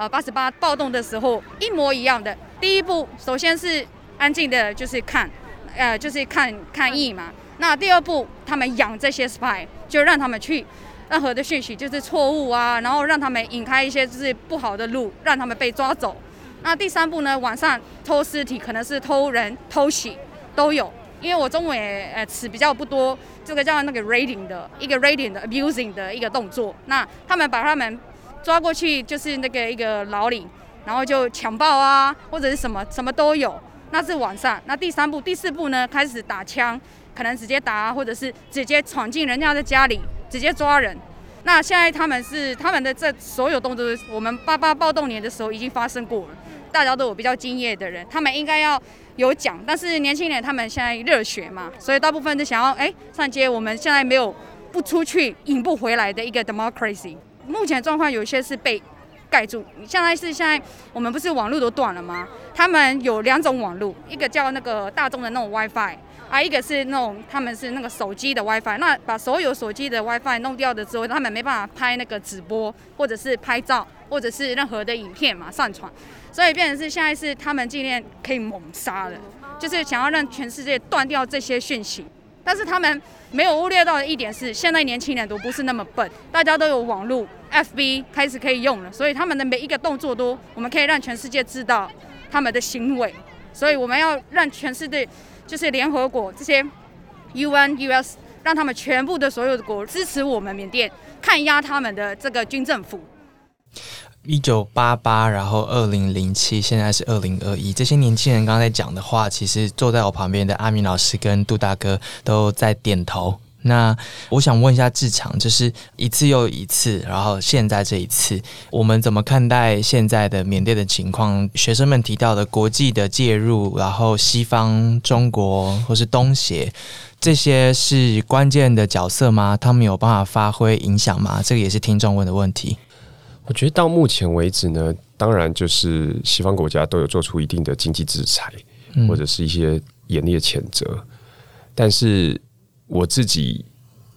呃八十八暴动的时候，一模一样的。第一步，首先是安静的，就是看，呃，就是看看意嘛。那第二步，他们养这些 spy，就让他们去任何的讯息就是错误啊，然后让他们引开一些就是不好的路，让他们被抓走。那第三步呢？晚上偷尸体，可能是偷人、偷袭，都有。因为我中文呃词比较不多，这个叫那个 raiding 的一个 raiding 的 abusing 的一个动作。那他们把他们抓过去，就是那个一个牢里，然后就强暴啊，或者是什么什么都有。那是晚上。那第三步、第四步呢？开始打枪，可能直接打，或者是直接闯进人家的家里，直接抓人。那现在他们是他们的这所有动作，我们八八暴动年的时候已经发生过了。大家都有比较敬业的人，他们应该要有奖，但是年轻人他们现在热血嘛，所以大部分都想要哎上街。我们现在没有不出去引不回来的一个 democracy。目前状况有些是被盖住，现在是现在我们不是网络都断了吗？他们有两种网络，一个叫那个大众的那种 WiFi。啊，一个是那种他们是那个手机的 WiFi，那把所有手机的 WiFi 弄掉的之后，他们没办法拍那个直播，或者是拍照，或者是任何的影片嘛上传，所以变成是现在是他们今天可以猛杀了，就是想要让全世界断掉这些讯息。但是他们没有忽略到的一点是，现在年轻人都不是那么笨，大家都有网络，FB 开始可以用了，所以他们的每一个动作都我们可以让全世界知道他们的行为，所以我们要让全世界。就是联合国这些 UN、US，让他们全部的所有的国支持我们缅甸，看压他们的这个军政府。一九八八，然后二零零七，现在是二零二一。这些年轻人刚刚在讲的话，其实坐在我旁边的阿明老师跟杜大哥都在点头。那我想问一下志强，就是一次又一次，然后现在这一次，我们怎么看待现在的缅甸的情况？学生们提到的国际的介入，然后西方、中国或是东协，这些是关键的角色吗？他们有办法发挥影响吗？这个也是听众问的问题。我觉得到目前为止呢，当然就是西方国家都有做出一定的经济制裁，或者是一些严厉的谴责，但是。我自己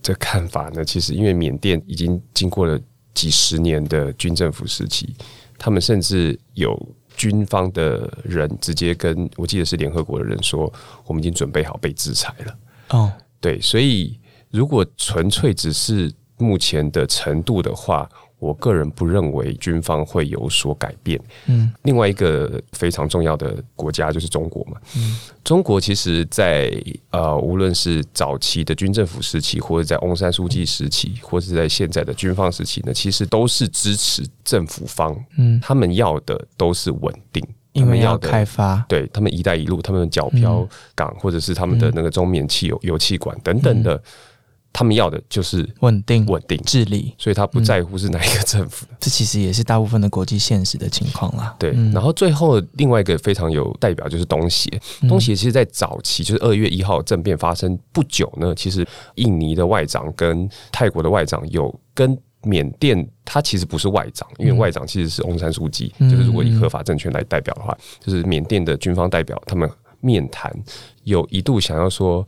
的看法呢，其实因为缅甸已经经过了几十年的军政府时期，他们甚至有军方的人直接跟我记得是联合国的人说，我们已经准备好被制裁了。哦，对，所以如果纯粹只是目前的程度的话。我个人不认为军方会有所改变。嗯，另外一个非常重要的国家就是中国嘛。嗯，中国其实，在呃，无论是早期的军政府时期，或者在翁山书记时期，或者在现在的军方时期呢，其实都是支持政府方。嗯，他们要的都是稳定，因为要开发。对他们“一带一路”，他们的角漂港，或者是他们的那个中缅汽油油气管等等的。他们要的就是稳定、稳定治理，所以他不在乎是哪一个政府。这其实也是大部分的国际现实的情况啦。对，然后最后另外一个非常有代表就是东协。东协其实，在早期就是二月一号政变发生不久呢，其实印尼的外长跟泰国的外长有跟缅甸，他其实不是外长，因为外长其实是翁山书记，就是如果以合法政权来代表的话，就是缅甸的军方代表他们面谈，有一度想要说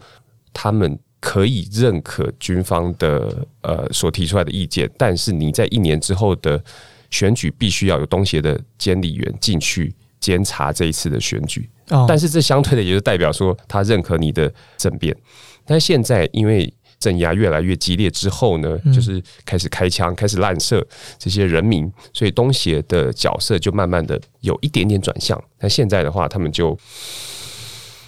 他们。可以认可军方的呃所提出来的意见，但是你在一年之后的选举必须要有东协的监理员进去监察这一次的选举。哦，但是这相对的也就代表说他认可你的政变。但现在因为镇压越来越激烈之后呢，就是开始开枪、开始滥射这些人民，所以东协的角色就慢慢的有一点点转向。但现在的话，他们就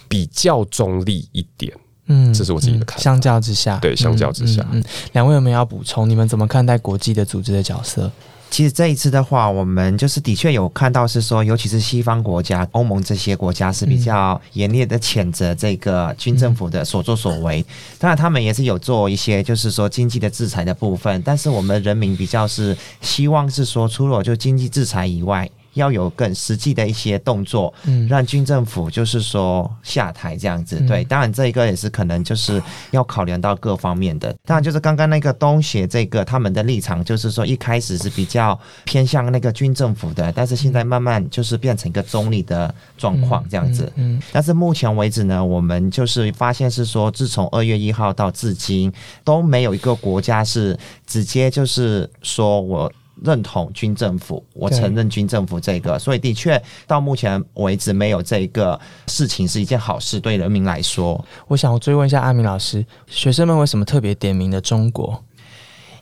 比较中立一点。嗯，这是我自己的看法。相较之下，对，相较之下，嗯，两位有没有要补充？你们怎么看待国际的组织的角色？其实这一次的话，我们就是的确有看到是说，尤其是西方国家、欧盟这些国家是比较严厉的谴责这个军政府的所作所为。当然，他们也是有做一些就是说经济的制裁的部分，但是我们人民比较是希望是说，除了就经济制裁以外。要有更实际的一些动作，嗯，让军政府就是说下台这样子。对，当然这一个也是可能就是要考量到各方面的。当然，就是刚刚那个东协这个他们的立场，就是说一开始是比较偏向那个军政府的，但是现在慢慢就是变成一个中立的状况这样子。嗯，但是目前为止呢，我们就是发现是说，自从二月一号到至今都没有一个国家是直接就是说我。认同军政府，我承认军政府这个，所以的确到目前为止没有这个事情是一件好事，对人民来说。我想追问一下阿明老师，学生们为什么特别点名的中国？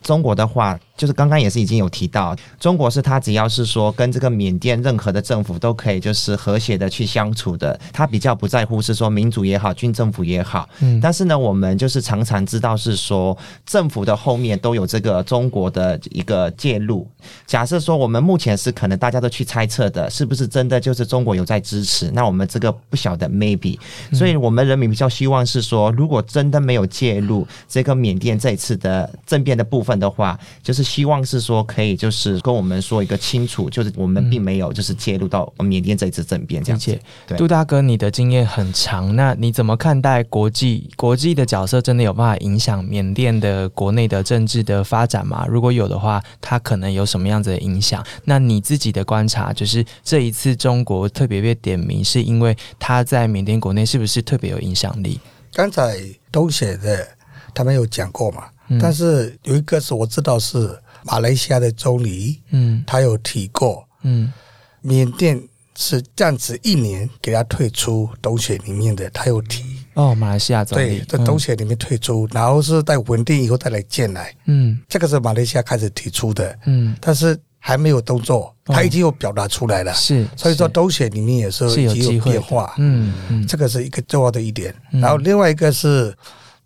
中国的话。就是刚刚也是已经有提到，中国是他只要是说跟这个缅甸任何的政府都可以就是和谐的去相处的，他比较不在乎是说民主也好，军政府也好。嗯，但是呢，我们就是常常知道是说政府的后面都有这个中国的一个介入。假设说我们目前是可能大家都去猜测的，是不是真的就是中国有在支持？那我们这个不晓得 maybe。所以我们人民比较希望是说，如果真的没有介入这个缅甸这一次的政变的部分的话，就是。希望是说可以，就是跟我们说一个清楚，就是我们并没有就是介入到缅甸这一次政变这样子。杜大哥，你的经验很长，那你怎么看待国际国际的角色？真的有办法影响缅甸的国内的政治的发展吗？如果有的话，它可能有什么样子的影响？那你自己的观察，就是这一次中国特别被点名，是因为他在缅甸国内是不是特别有影响力？刚才都写的，他们有讲过嘛？但是有一个是我知道是马来西亚的总理，嗯，他有提过，嗯，缅甸是这样子一年给他退出东协里面的，他有提。哦，马来西亚总理。在东协里面退出，然后是在稳定以后再来建来，嗯，这个是马来西亚开始提出的，嗯，但是还没有动作，他已经有表达出来了，是，所以说东协里面也是已经有变化，嗯嗯，这个是一个重要的一点，然后另外一个是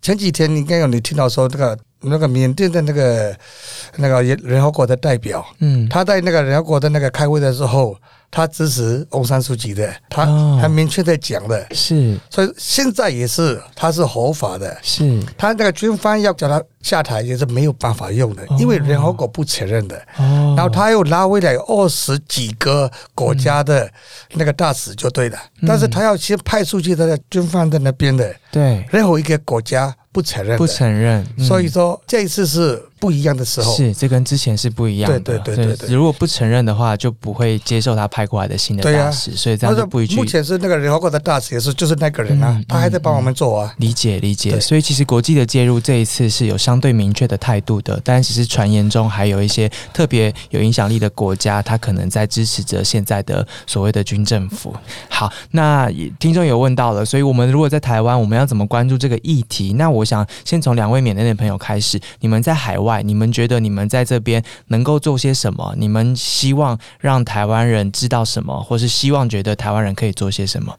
前几天应该有你听到说这个。那个缅甸的那个那个人联合国的代表，嗯，他在那个联合国的那个开会的时候，他支持翁山书记的，他很明确的讲的，是，所以现在也是他是合法的，是，他那个军方要叫他下台也是没有办法用的，因为联合国不承认的，哦，然后他又拉回来二十几个国家的那个大使就对了，但是他要先派出去他的军方在那边的，对，任何一个国家。不承认，不承认，所以说这一次是。不一样的时候是，这跟之前是不一样的。对对对对如果不承认的话，就不会接受他派过来的新的大使，所以这样就不一句。目前是那个联合国的大使也是就是那个人啊，他还在帮我们做啊。理解理解，所以其实国际的介入这一次是有相对明确的态度的，但其实传言中还有一些特别有影响力的国家，他可能在支持着现在的所谓的军政府。好，那听众有问到了，所以我们如果在台湾，我们要怎么关注这个议题？那我想先从两位缅甸的朋友开始，你们在海外。你们觉得你们在这边能够做些什么？你们希望让台湾人知道什么，或是希望觉得台湾人可以做些什么？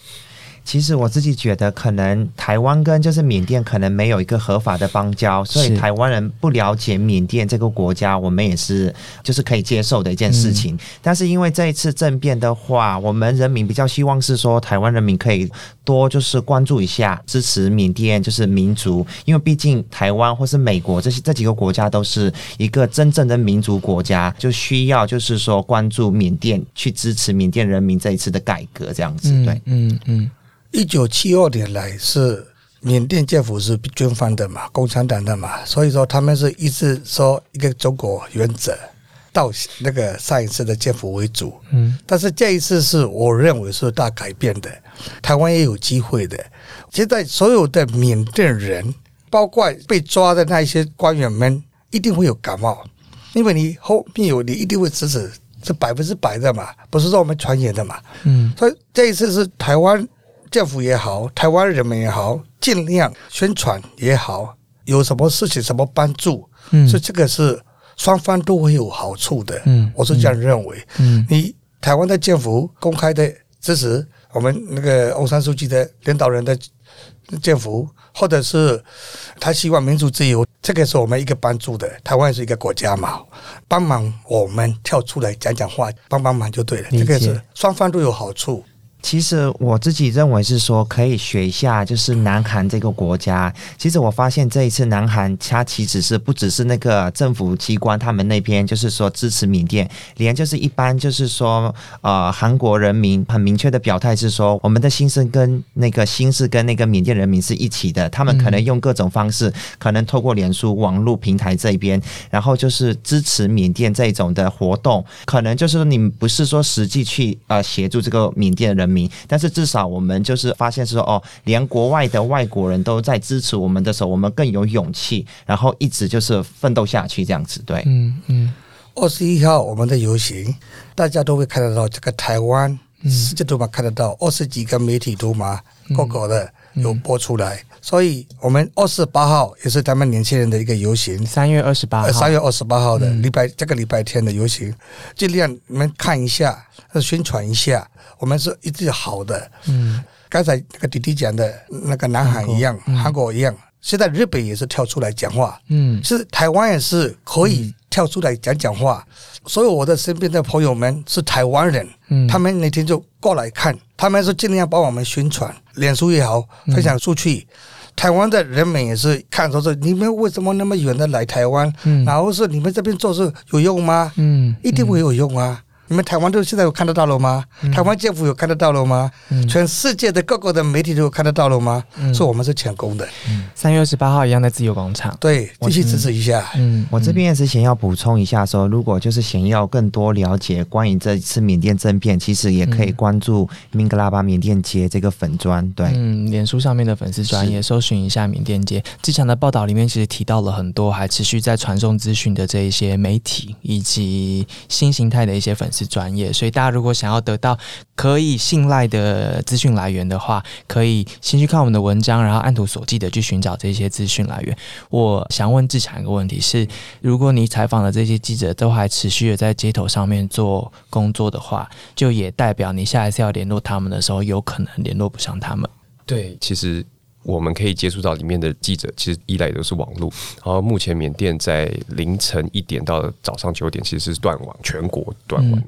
其实我自己觉得，可能台湾跟就是缅甸可能没有一个合法的邦交，所以台湾人不了解缅甸这个国家，我们也是就是可以接受的一件事情。但是因为这一次政变的话，我们人民比较希望是说，台湾人民可以多就是关注一下，支持缅甸就是民族，因为毕竟台湾或是美国这些这几个国家都是一个真正的民族国家，就需要就是说关注缅甸，去支持缅甸人民这一次的改革，这样子对，嗯嗯。一九七二年来是缅甸政府是军方的嘛，共产党的嘛，所以说他们是一直说一个中国原则，到那个上一次的政府为主。嗯，但是这一次是我认为是大改变的，台湾也有机会的。现在所有的缅甸人，包括被抓的那一些官员们，一定会有感冒，因为你后面有你一定会支持，是百分之百的嘛，不是说我们传言的嘛。嗯，所以这一次是台湾。政府也好，台湾人民也好，尽量宣传也好，有什么事情什么帮助，嗯，所以这个是双方都会有好处的，嗯，我是这样认为，嗯，你台湾的政府公开的支持我们那个欧山书记的领导人的政府，或者是他希望民主自由，这个是我们一个帮助的。台湾是一个国家嘛，帮忙我们跳出来讲讲话，帮帮忙就对了。这个是双方都有好处。其实我自己认为是说，可以学一下，就是南韩这个国家。其实我发现这一次南韩，它其实是不只是那个政府机关他们那边，就是说支持缅甸，连就是一般就是说，呃，韩国人民很明确的表态是说，我们的心声跟那个心是跟那个缅甸人民是一起的。他们可能用各种方式，可能透过脸书网络平台这边，然后就是支持缅甸这种的活动。可能就是说，你们不是说实际去呃协助这个缅甸人。但是至少我们就是发现是说哦，连国外的外国人都在支持我们的时候，我们更有勇气，然后一直就是奋斗下去这样子。对，嗯嗯。二十一号我们的游行，大家都会看得到这个台湾，世界都嘛看得到，二十几个媒体都嘛各个的有播出来。所以，我们二十八号也是他们年轻人的一个游行，三月二十八号，三月二十八号的礼拜，这个礼拜天的游行，尽量你们看一下，宣传一下。我们是一直好的。嗯，刚才那个弟弟讲的那个南韩一样，韩国一样，现在日本也是跳出来讲话。嗯，是台湾也是可以跳出来讲讲话。所以我的身边的朋友们是台湾人，嗯，他们那天就过来看，他们是尽量帮我们宣传，脸书也好，分享出去。台湾的人们也是看说是你们为什么那么远的来台湾？嗯，然后是你们这边做事有用吗？嗯，一定会有用啊。你们台湾都现在有看得到了吗？台湾政府有看得到了吗？全世界的各个的媒体都有看得到了吗？说我们是成功的。三月二十八号一样在自由广场，对，继续支持一下。嗯，我这边也是想要补充一下，说如果就是想要更多了解关于这一次缅甸政变，其实也可以关注明格拉巴缅甸街这个粉砖。对，嗯，脸书上面的粉丝专业搜寻一下缅甸街。之前的报道里面其实提到了很多还持续在传送资讯的这一些媒体以及新形态的一些粉丝。专业，所以大家如果想要得到可以信赖的资讯来源的话，可以先去看我们的文章，然后按图索骥的去寻找这些资讯来源。我想问志强一个问题：是如果你采访的这些记者都还持续的在街头上面做工作的话，就也代表你下一次要联络他们的时候，有可能联络不上他们。对，其实。我们可以接触到里面的记者，其实依赖都是网络。然后目前缅甸在凌晨一点到早上九点，其实是断网，全国断网。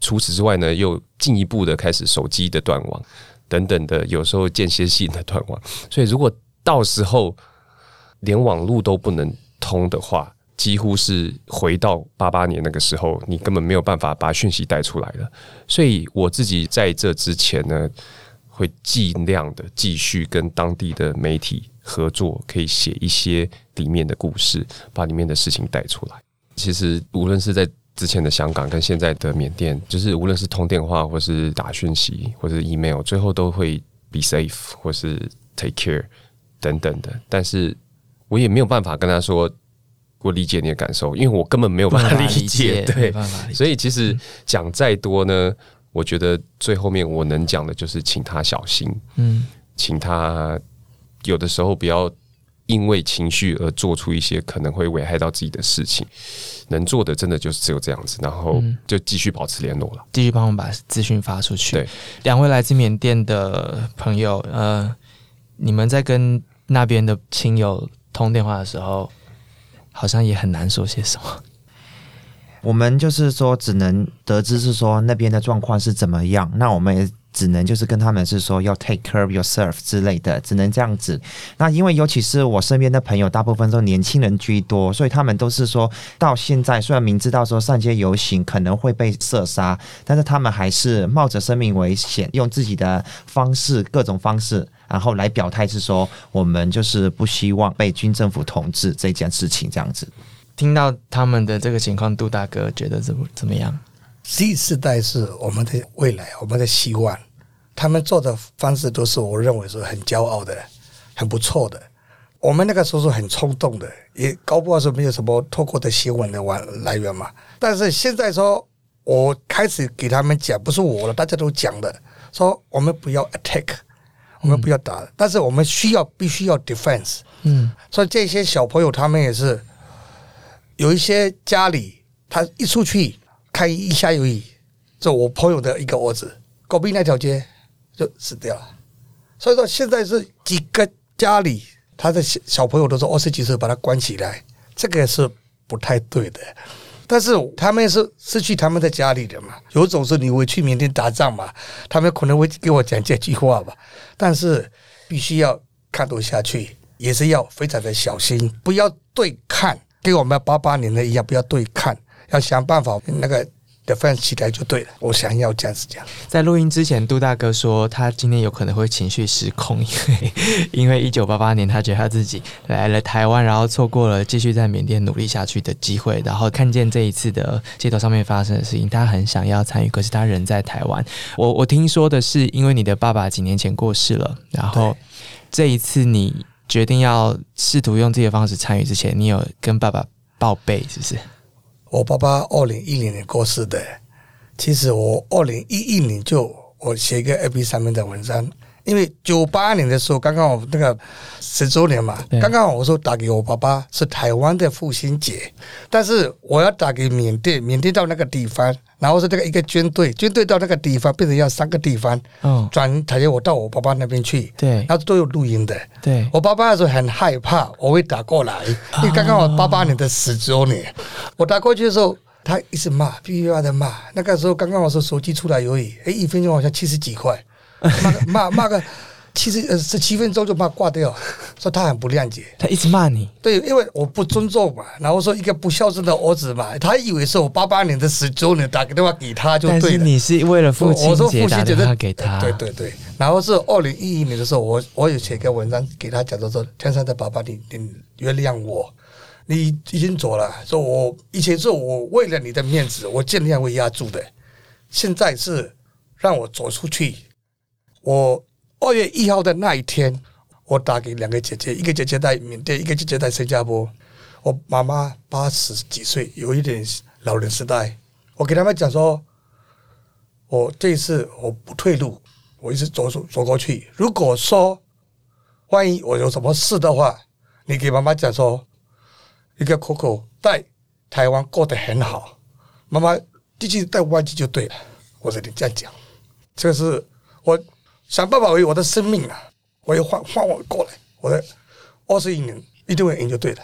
除此之外呢，又进一步的开始手机的断网等等的，有时候间歇性的断网。所以如果到时候连网络都不能通的话，几乎是回到八八年那个时候，你根本没有办法把讯息带出来了。所以我自己在这之前呢。会尽量的继续跟当地的媒体合作，可以写一些里面的故事，把里面的事情带出来。其实无论是在之前的香港跟现在的缅甸，就是无论是通电话或是打讯息或是 email，最后都会 be safe 或是 take care 等等的。但是我也没有办法跟他说我理解你的感受，因为我根本没有办法理解。对，所以其实讲再多呢。我觉得最后面我能讲的就是，请他小心，嗯，请他有的时候不要因为情绪而做出一些可能会危害到自己的事情。能做的真的就是只有这样子，然后就继续保持联络了，继续帮我们把资讯发出去。对，两位来自缅甸的朋友，呃，你们在跟那边的亲友通电话的时候，好像也很难说些什么。我们就是说，只能得知是说那边的状况是怎么样。那我们也只能就是跟他们是说要 take care of yourself 之类的，只能这样子。那因为尤其是我身边的朋友，大部分都年轻人居多，所以他们都是说到现在，虽然明知道说上街游行可能会被射杀，但是他们还是冒着生命危险，用自己的方式，各种方式，然后来表态是说，我们就是不希望被军政府统治这件事情，这样子。听到他们的这个情况，杜大哥觉得怎么怎么样？Z 世代是我们的未来，我们的希望。他们做的方式都是我认为是很骄傲的，很不错的。我们那个时候是很冲动的，也搞不好是没有什么透过的新闻的来来源嘛。但是现在说，我开始给他们讲，不是我了，大家都讲的，说我们不要 attack，我们不要打，但是我们需要必须要 defense。嗯，所以这些小朋友他们也是。有一些家里，他一出去看一下有雨，就我朋友的一个儿子，隔壁那条街就死掉了。所以说现在是几个家里他的小小朋友都说二十几岁把他关起来，这个是不太对的。但是他们是失去他们的家里人嘛，有种是你会去缅甸打仗嘛，他们可能会给我讲这句话吧。但是必须要看得下去，也是要非常的小心，不要对抗，跟我们八八年的一样，不要对抗，要想办法那个。的饭起来就对了，我想要这样子讲。在录音之前，杜大哥说他今天有可能会情绪失控，因为因 为一九八八年他觉得他自己来了台湾，然后错过了继续在缅甸努力下去的机会，然后看见这一次的街头上面发生的事情，他很想要参与，可是他人在台湾。我我听说的是，因为你的爸爸几年前过世了，然后这一次你决定要试图用自己的方式参与之前，你有跟爸爸报备，是不是？我爸爸二零一零年过世的，其实我二零一一年就我写一个 A P 上面的文章。因为九八年的时候，刚刚我那个十周年嘛，刚刚我说打给我爸爸是台湾的父亲节，但是我要打给缅甸，缅甸到那个地方，然后是这个一个军队，军队到那个地方变成要三个地方，嗯，转台接我到我爸爸那边去，对，然后都有录音的，对，我爸爸那时候很害怕我会打过来，因为刚刚我八八年的十周年，我打过去的时候，他一直骂，噼噼啪的骂，那个时候刚刚我说手机出来而已，哎，一分钟好像七十几块。骂骂骂个七十呃十七分钟就把挂掉，说他很不谅解，他一直骂你。对，因为我不尊重嘛，然后说一个不孝顺的儿子嘛，他以为是我八八年的十周年打个电话给他就对了。但是你是为了父亲节打电话给他，对对对。然后是二零一一年的时候，我我有写个文章给他讲，说天上的爸爸，你你原谅我，你已经走了，说我以前是我为了你的面子，我尽量会压住的，现在是让我走出去。我二月一号的那一天，我打给两个姐姐，一个姐姐在缅甸，一个姐姐在新加坡。我妈妈八十几岁，有一点老人痴呆。我给他们讲说，我这一次我不退路，我一直走走走过去。如果说万一我有什么事的话，你给妈妈讲说，一个 Coco 在台湾过得很好，妈妈继续带外籍就对了。我说你这样讲，这个是我。想办法为我的生命啊！我要换换我过来，我的二十一年一定会赢就对了。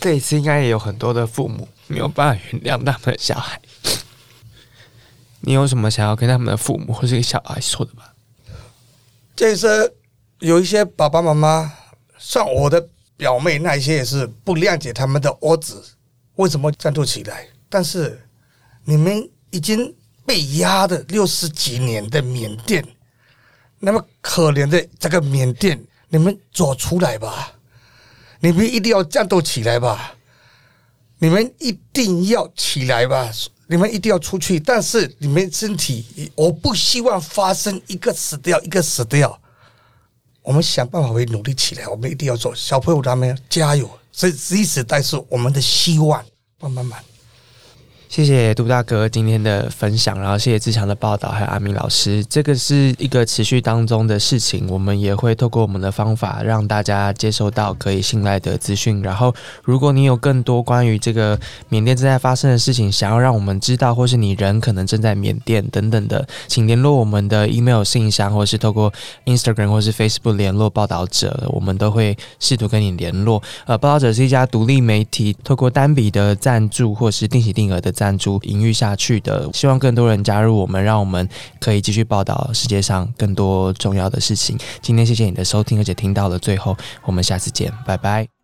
这一次应该也有很多的父母没有办法原谅他们的小孩。你有什么想要跟他们的父母或是小孩说的吗？这一次有一些爸爸妈妈，像我的表妹那一些也是不谅解他们的儿子为什么站不起来。但是你们已经。被压的六十几年的缅甸，那么可怜的这个缅甸，你们走出来吧！你们一定要战斗起来吧！你们一定要起来吧！你们一定要出去，但是你们身体，我不希望发生一个死掉，一个死掉。我们想办法会努力起来，我们一定要做。小朋友他们加油！这这时代是我们的希望，慢慢慢。谢谢杜大哥今天的分享，然后谢谢志强的报道，还有阿明老师。这个是一个持续当中的事情，我们也会透过我们的方法让大家接收到可以信赖的资讯。然后，如果你有更多关于这个缅甸正在发生的事情，想要让我们知道，或是你人可能正在缅甸等等的，请联络我们的 email 信箱，或是透过 Instagram 或是 Facebook 联络报道者，我们都会试图跟你联络。呃，报道者是一家独立媒体，透过单笔的赞助或是定期定额的。赞助营运下去的，希望更多人加入我们，让我们可以继续报道世界上更多重要的事情。今天谢谢你的收听，而且听到了最后，我们下次见，拜拜。